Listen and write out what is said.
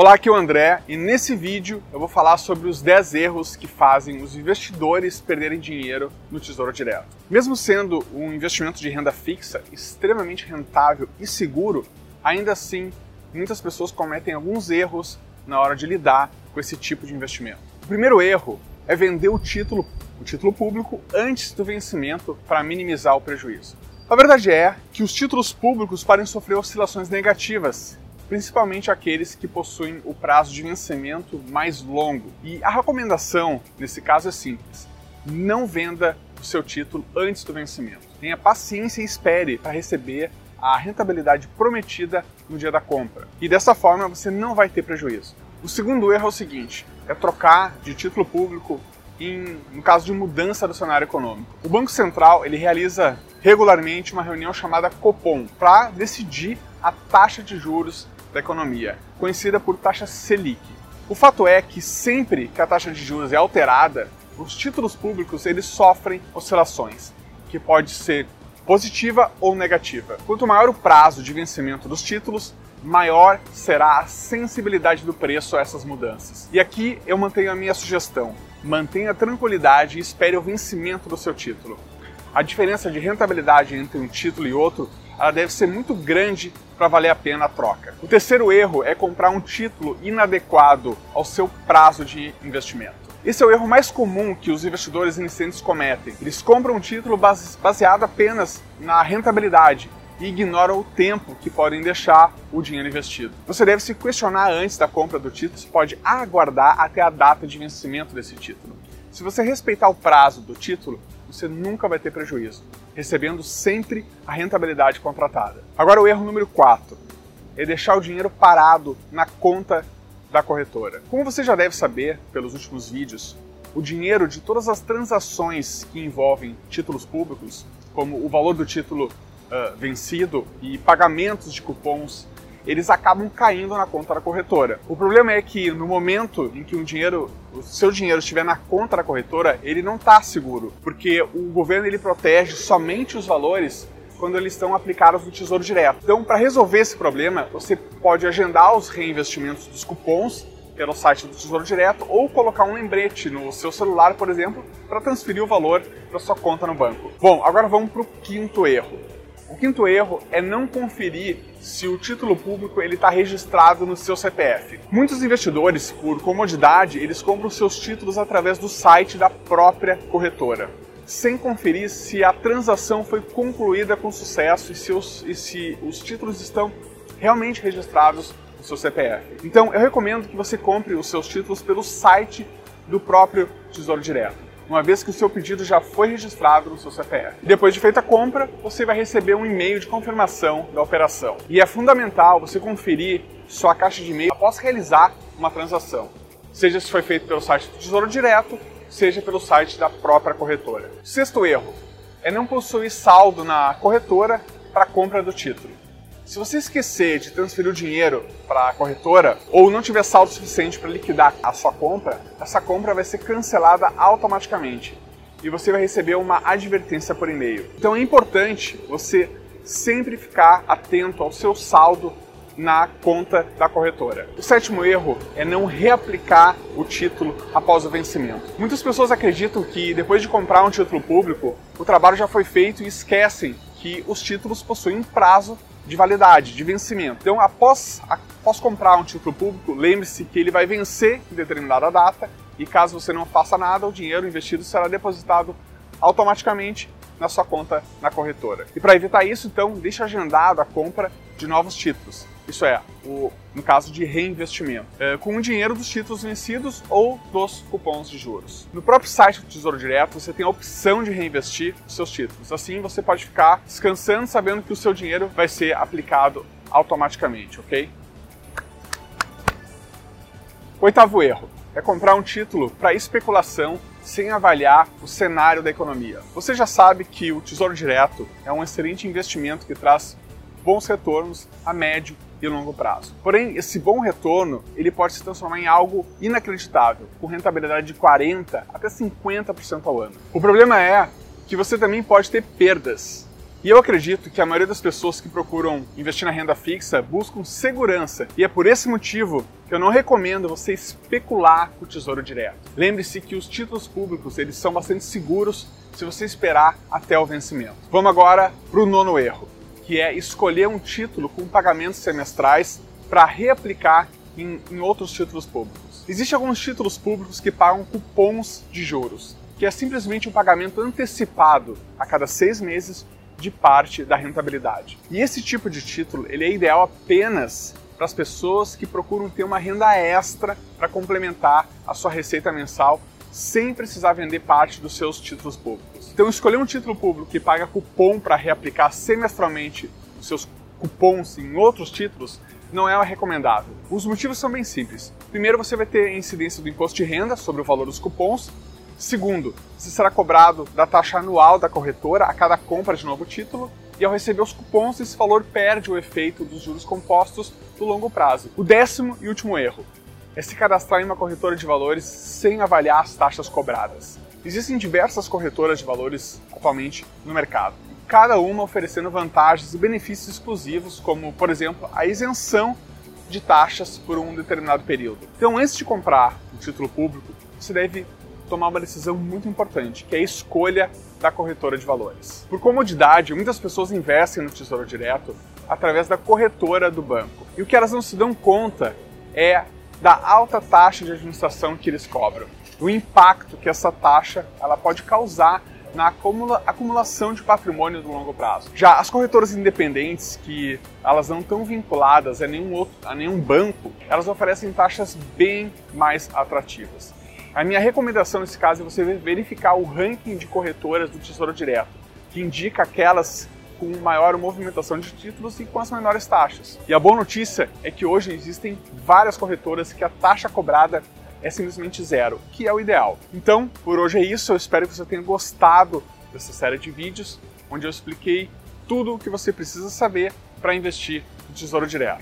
Olá, aqui é o André e nesse vídeo eu vou falar sobre os 10 erros que fazem os investidores perderem dinheiro no Tesouro Direto. Mesmo sendo um investimento de renda fixa extremamente rentável e seguro, ainda assim muitas pessoas cometem alguns erros na hora de lidar com esse tipo de investimento. O primeiro erro é vender o título, o título público antes do vencimento para minimizar o prejuízo. A verdade é que os títulos públicos podem sofrer oscilações negativas principalmente aqueles que possuem o prazo de vencimento mais longo. E a recomendação nesse caso é simples: não venda o seu título antes do vencimento. Tenha paciência e espere para receber a rentabilidade prometida no dia da compra. E dessa forma você não vai ter prejuízo. O segundo erro é o seguinte: é trocar de título público em, no caso de mudança do cenário econômico. O Banco Central ele realiza regularmente uma reunião chamada Copom para decidir a taxa de juros da economia, conhecida por taxa Selic. O fato é que sempre que a taxa de juros é alterada, os títulos públicos eles sofrem oscilações, que pode ser positiva ou negativa. Quanto maior o prazo de vencimento dos títulos, maior será a sensibilidade do preço a essas mudanças. E aqui eu mantenho a minha sugestão: mantenha tranquilidade e espere o vencimento do seu título. A diferença de rentabilidade entre um título e outro ela deve ser muito grande para valer a pena a troca. O terceiro erro é comprar um título inadequado ao seu prazo de investimento. Esse é o erro mais comum que os investidores iniciantes cometem. Eles compram um título baseado apenas na rentabilidade e ignoram o tempo que podem deixar o dinheiro investido. Você deve se questionar antes da compra do título se pode aguardar até a data de vencimento desse título. Se você respeitar o prazo do título, você nunca vai ter prejuízo, recebendo sempre a rentabilidade contratada. Agora o erro número 4 é deixar o dinheiro parado na conta da corretora. Como você já deve saber pelos últimos vídeos, o dinheiro de todas as transações que envolvem títulos públicos, como o valor do título uh, vencido e pagamentos de cupons eles acabam caindo na conta da corretora. O problema é que no momento em que o dinheiro, o seu dinheiro estiver na conta da corretora, ele não está seguro, porque o governo ele protege somente os valores quando eles estão aplicados no Tesouro Direto. Então, para resolver esse problema, você pode agendar os reinvestimentos dos cupons pelo site do Tesouro Direto ou colocar um lembrete no seu celular, por exemplo, para transferir o valor para sua conta no banco. Bom, agora vamos para o quinto erro. O quinto erro é não conferir se o título público ele está registrado no seu CPF. Muitos investidores, por comodidade, eles compram seus títulos através do site da própria corretora, sem conferir se a transação foi concluída com sucesso e e se os títulos estão realmente registrados no seu CPF. Então, eu recomendo que você compre os seus títulos pelo site do próprio Tesouro Direto uma vez que o seu pedido já foi registrado no seu CPF. Depois de feita a compra, você vai receber um e-mail de confirmação da operação. E é fundamental você conferir sua caixa de e-mail após realizar uma transação, seja se foi feito pelo site do Tesouro Direto, seja pelo site da própria corretora. Sexto erro é não possuir saldo na corretora para compra do título. Se você esquecer de transferir o dinheiro para a corretora ou não tiver saldo suficiente para liquidar a sua compra, essa compra vai ser cancelada automaticamente e você vai receber uma advertência por e-mail. Então é importante você sempre ficar atento ao seu saldo na conta da corretora. O sétimo erro é não reaplicar o título após o vencimento. Muitas pessoas acreditam que depois de comprar um título público, o trabalho já foi feito e esquecem que os títulos possuem prazo de validade, de vencimento. Então, após, após comprar um título público, lembre-se que ele vai vencer em determinada data e caso você não faça nada, o dinheiro investido será depositado automaticamente na sua conta na corretora. E para evitar isso, então, deixe agendado a compra de novos títulos. Isso é, o, no caso de reinvestimento, é, com o dinheiro dos títulos vencidos ou dos cupons de juros. No próprio site do Tesouro Direto, você tem a opção de reinvestir os seus títulos. Assim, você pode ficar descansando sabendo que o seu dinheiro vai ser aplicado automaticamente, ok? Oitavo erro é comprar um título para especulação sem avaliar o cenário da economia. Você já sabe que o Tesouro Direto é um excelente investimento que traz bons retornos a médio e longo prazo. Porém, esse bom retorno ele pode se transformar em algo inacreditável, com rentabilidade de 40 até 50% ao ano. O problema é que você também pode ter perdas E eu acredito que a maioria das pessoas que procuram investir na renda fixa buscam segurança. E é por esse motivo que eu não recomendo você especular com o Tesouro Direto. Lembre-se que os títulos públicos eles são bastante seguros se você esperar até o vencimento. Vamos agora para o nono erro, que é escolher um título com pagamentos semestrais para reaplicar em, em outros títulos públicos. Existem alguns títulos públicos que pagam cupons de juros, que é simplesmente um pagamento antecipado a cada seis meses de parte da rentabilidade. E esse tipo de título ele é ideal apenas para as pessoas que procuram ter uma renda extra para complementar a sua receita mensal sem precisar vender parte dos seus títulos públicos. Então, escolher um título público que paga cupom para reaplicar semestralmente os seus cupons em outros títulos não é recomendável. Os motivos são bem simples. Primeiro, você vai ter a incidência do imposto de renda sobre o valor dos cupons, Segundo, você será cobrado da taxa anual da corretora a cada compra de novo título, e ao receber os cupons, esse valor perde o efeito dos juros compostos do longo prazo. O décimo e último erro é se cadastrar em uma corretora de valores sem avaliar as taxas cobradas. Existem diversas corretoras de valores atualmente no mercado, cada uma oferecendo vantagens e benefícios exclusivos, como, por exemplo, a isenção de taxas por um determinado período. Então, antes de comprar um título público, você deve tomar uma decisão muito importante, que é a escolha da corretora de valores. Por comodidade, muitas pessoas investem no Tesouro Direto através da corretora do banco. E o que elas não se dão conta é da alta taxa de administração que eles cobram, o impacto que essa taxa ela pode causar na acumula acumulação de patrimônio do longo prazo. Já as corretoras independentes, que elas não estão vinculadas a nenhum, outro, a nenhum banco, elas oferecem taxas bem mais atrativas. A minha recomendação nesse caso é você verificar o ranking de corretoras do Tesouro Direto, que indica aquelas com maior movimentação de títulos e com as menores taxas. E a boa notícia é que hoje existem várias corretoras que a taxa cobrada é simplesmente zero, que é o ideal. Então, por hoje é isso. Eu espero que você tenha gostado dessa série de vídeos, onde eu expliquei tudo o que você precisa saber para investir no Tesouro Direto.